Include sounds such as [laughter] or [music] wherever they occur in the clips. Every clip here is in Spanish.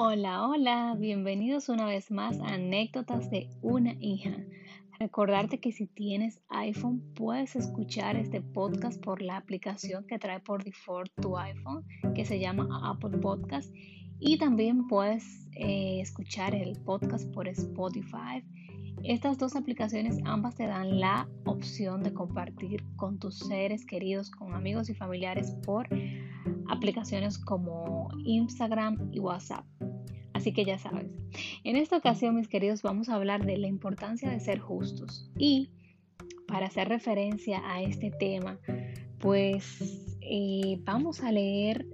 Hola, hola, bienvenidos una vez más a Anécdotas de una hija. Recordarte que si tienes iPhone puedes escuchar este podcast por la aplicación que trae por default tu iPhone que se llama Apple Podcast y también puedes eh, escuchar el podcast por Spotify. Estas dos aplicaciones ambas te dan la opción de compartir con tus seres queridos, con amigos y familiares por aplicaciones como Instagram y WhatsApp. Así que ya sabes. En esta ocasión, mis queridos, vamos a hablar de la importancia de ser justos. Y para hacer referencia a este tema, pues eh, vamos a leer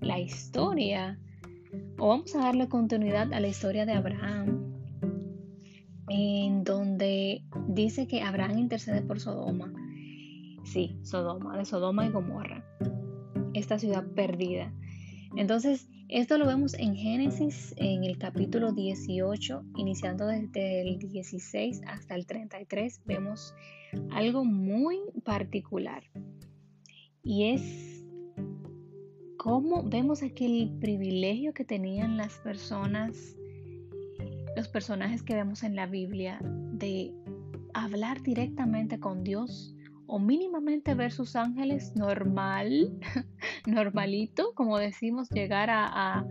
la historia o vamos a darle continuidad a la historia de Abraham, en donde dice que Abraham intercede por Sodoma. Sí, Sodoma, de Sodoma y Gomorra, esta ciudad perdida. Entonces, esto lo vemos en Génesis en el capítulo 18, iniciando desde el 16 hasta el 33, vemos algo muy particular. Y es cómo vemos aquí el privilegio que tenían las personas, los personajes que vemos en la Biblia, de hablar directamente con Dios o mínimamente ver sus ángeles normal, [laughs] normalito, como decimos, llegar a,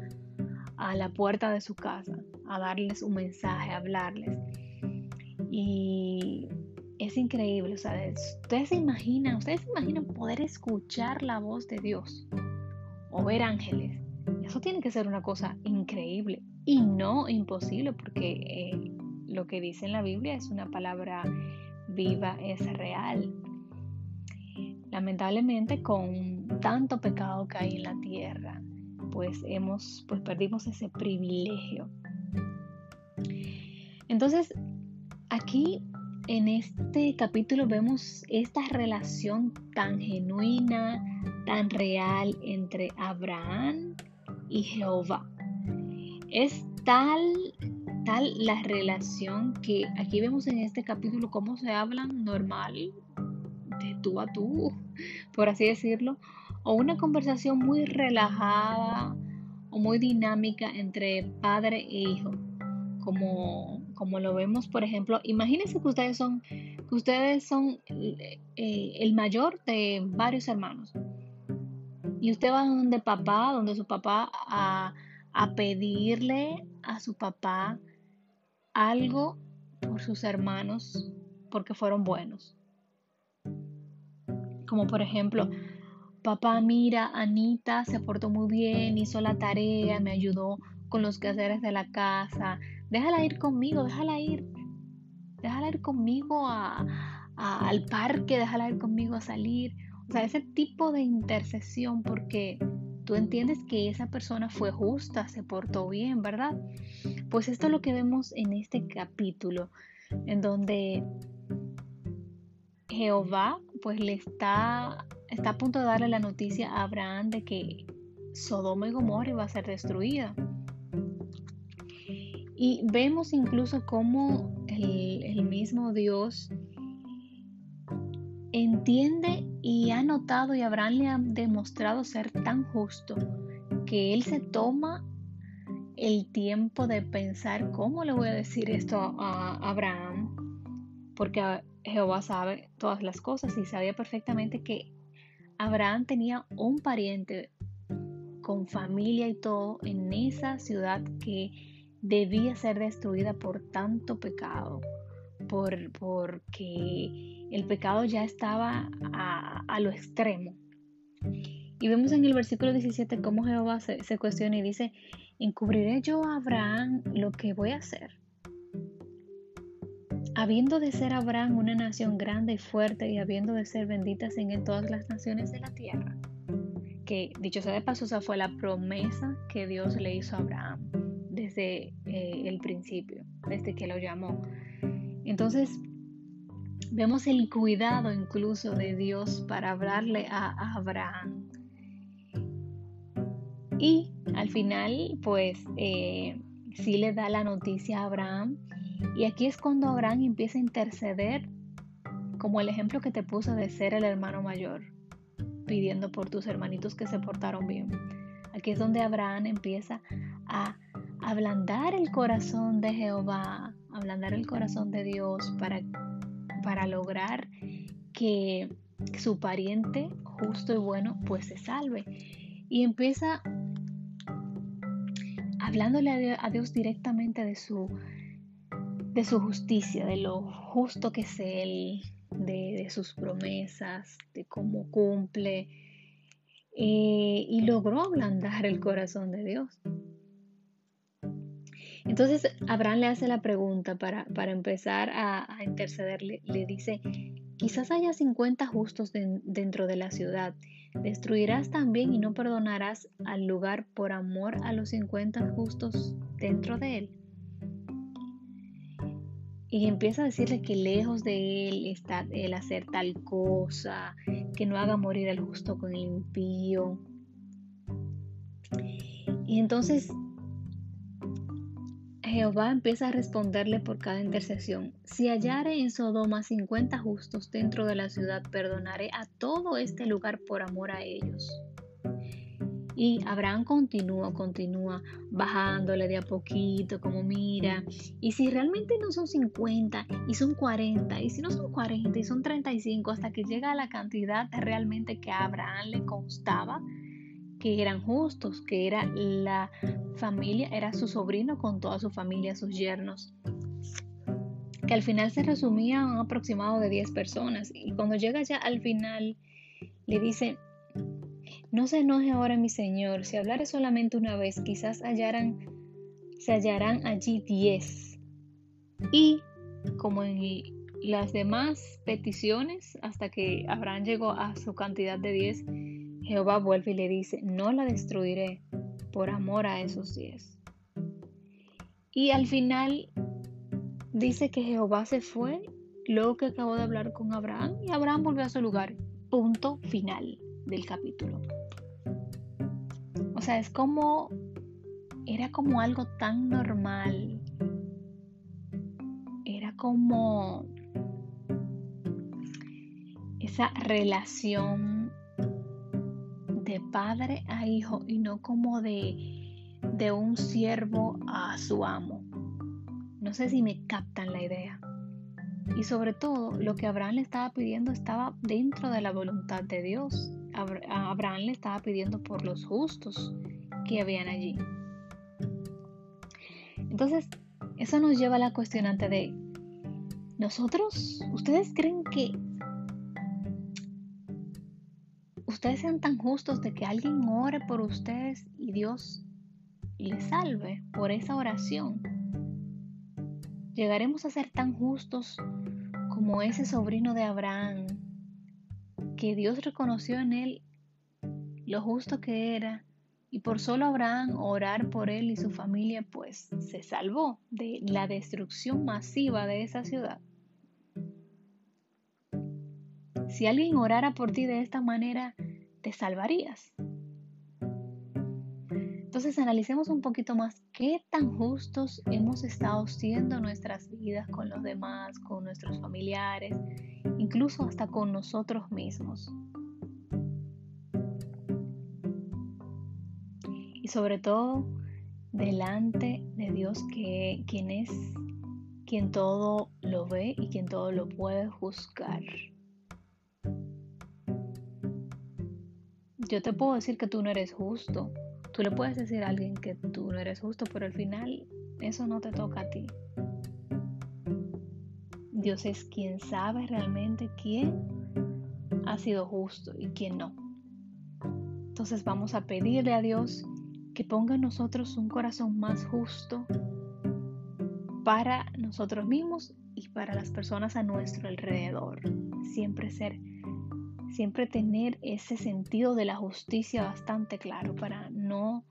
la puerta de su casa, a darles un mensaje, a hablarles. Y es increíble, o sea, ustedes se imaginan, ustedes se imaginan poder escuchar la voz de Dios o ver ángeles. Eso tiene que ser una cosa increíble y no imposible porque eh, lo que dice en la Biblia es una palabra viva, es real lamentablemente con tanto pecado que hay en la tierra, pues hemos, pues perdimos ese privilegio. Entonces, aquí en este capítulo vemos esta relación tan genuina, tan real entre Abraham y Jehová. Es tal, tal la relación que aquí vemos en este capítulo cómo se hablan normal, de tú a tú, por así decirlo, o una conversación muy relajada o muy dinámica entre padre e hijo, como, como lo vemos, por ejemplo, imagínense que ustedes son, que ustedes son eh, el mayor de varios hermanos. Y usted va donde papá, donde su papá, a, a pedirle a su papá algo por sus hermanos porque fueron buenos. Como por ejemplo, papá, mira, Anita se portó muy bien, hizo la tarea, me ayudó con los quehaceres de la casa. Déjala ir conmigo, déjala ir. Déjala ir conmigo al parque, déjala ir conmigo a salir. O sea, ese tipo de intercesión porque tú entiendes que esa persona fue justa, se portó bien, ¿verdad? Pues esto es lo que vemos en este capítulo, en donde Jehová pues le está, está a punto de darle la noticia a Abraham de que Sodoma y Gomorra iba a ser destruida. Y vemos incluso cómo el, mismo Dios entiende y ha notado y Abraham le ha demostrado ser tan justo que él se toma el tiempo de pensar cómo le voy a decir esto a Abraham, porque Jehová sabe todas las cosas y sabía perfectamente que Abraham tenía un pariente con familia y todo en esa ciudad que debía ser destruida por tanto pecado, por, porque el pecado ya estaba a, lo extremo. Y vemos en el versículo 17 cómo Jehová se cuestiona y dice, encubriré yo a Abraham lo que voy a hacer habiendo de ser Abraham una nación grande y fuerte y habiendo de ser benditas en todas las naciones de la tierra. Que dicho sea de paso, esa fue la promesa que Dios le hizo a Abraham desde eh, el principio, desde que lo llamó. Entonces, vemos el cuidado incluso de Dios para hablarle a, Abraham. Y al final, pues, eh, sí le da la noticia a Abraham y aquí es cuando Abraham empieza a interceder, como el ejemplo que te puse de ser el hermano mayor, pidiendo por tus hermanitos que se portaron bien. Aquí es donde Abraham empieza a ablandar el corazón de Jehová, ablandar el corazón de Dios para, para lograr que su pariente justo y bueno pues se salve. Y empieza hablándole a Dios directamente de su, de su justicia, de lo justo que es Él, de, sus promesas, de cómo cumple. Eh, y logró ablandar el corazón de Dios. Entonces Abraham le hace la pregunta para, empezar a, a interceder. Le, dice, quizás haya 50 justos dentro de la ciudad. ¿Destruirás también y no perdonarás al lugar por amor a los 50 justos dentro de él? Y empieza a decirle que lejos de él está el hacer tal cosa, que no haga morir al justo con el impío. Y entonces Jehová empieza a responderle por cada intercesión. Si hallare en Sodoma cincuenta justos dentro de la ciudad, perdonaré a todo este lugar por amor a ellos. Y Abraham continúa, continúa bajándole de a poquito, como mira. Y si realmente no son 50 y son 40, y si no son 40 y son 35, hasta que llega a la cantidad realmente que a Abraham le constaba, que eran justos, que era la familia, era su sobrino con toda su familia, sus yernos, que al final se resumía a un aproximado de 10 personas. Y cuando llega ya al final, le dice, no se enoje ahora mi señor, si hablare solamente una vez, quizás se hallarán allí 10. Y como en las demás peticiones, hasta que Abraham llegó a su cantidad de 10, Jehová vuelve y le dice, no la destruiré por amor a esos diez. Y al final dice que Jehová se fue luego que acabó de hablar con Abraham y Abraham volvió a su lugar. Punto final del capítulo. O sea, es como, era como algo tan normal. Era como esa relación de padre a hijo y no como de, de un siervo a su amo. No sé si me captan la idea. Y sobre todo, lo que Abraham le estaba pidiendo estaba dentro de la voluntad de Dios. Abraham le estaba pidiendo por los justos que habían allí. Entonces, eso nos lleva a la cuestionante de, ¿nosotros, ustedes creen que ustedes sean tan justos de que alguien ore por ustedes y Dios les salve por esa oración. Llegaremos a ser tan justos como ese sobrino de Abraham, que Dios reconoció en él lo justo que era, y por solo Abraham orar por él y su familia, pues se salvó de la destrucción masiva de esa ciudad. Si alguien orara por ti de esta manera, te salvarías. Entonces analicemos un poquito más qué tan justos hemos estado siendo nuestras vidas con los demás, con nuestros familiares, incluso hasta con nosotros mismos. Y sobre todo delante de Dios que quien es quien todo lo ve y quien todo lo puede juzgar. yo te puedo decir que tú no eres justo. Tú le puedes decir a alguien que tú no eres justo, pero al final eso no te toca a ti. Dios es quien sabe realmente quién ha sido justo y quién no. Entonces vamos a pedirle a Dios que ponga en nosotros un corazón más justo para nosotros mismos y para las personas a nuestro alrededor. Siempre ser siempre tener ese sentido de la justicia bastante claro para no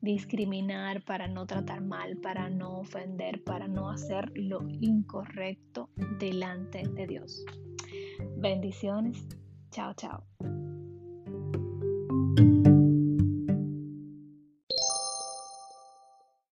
discriminar, para no tratar mal, para no ofender, para no hacer lo incorrecto delante de Dios. Bendiciones. Chao, chao.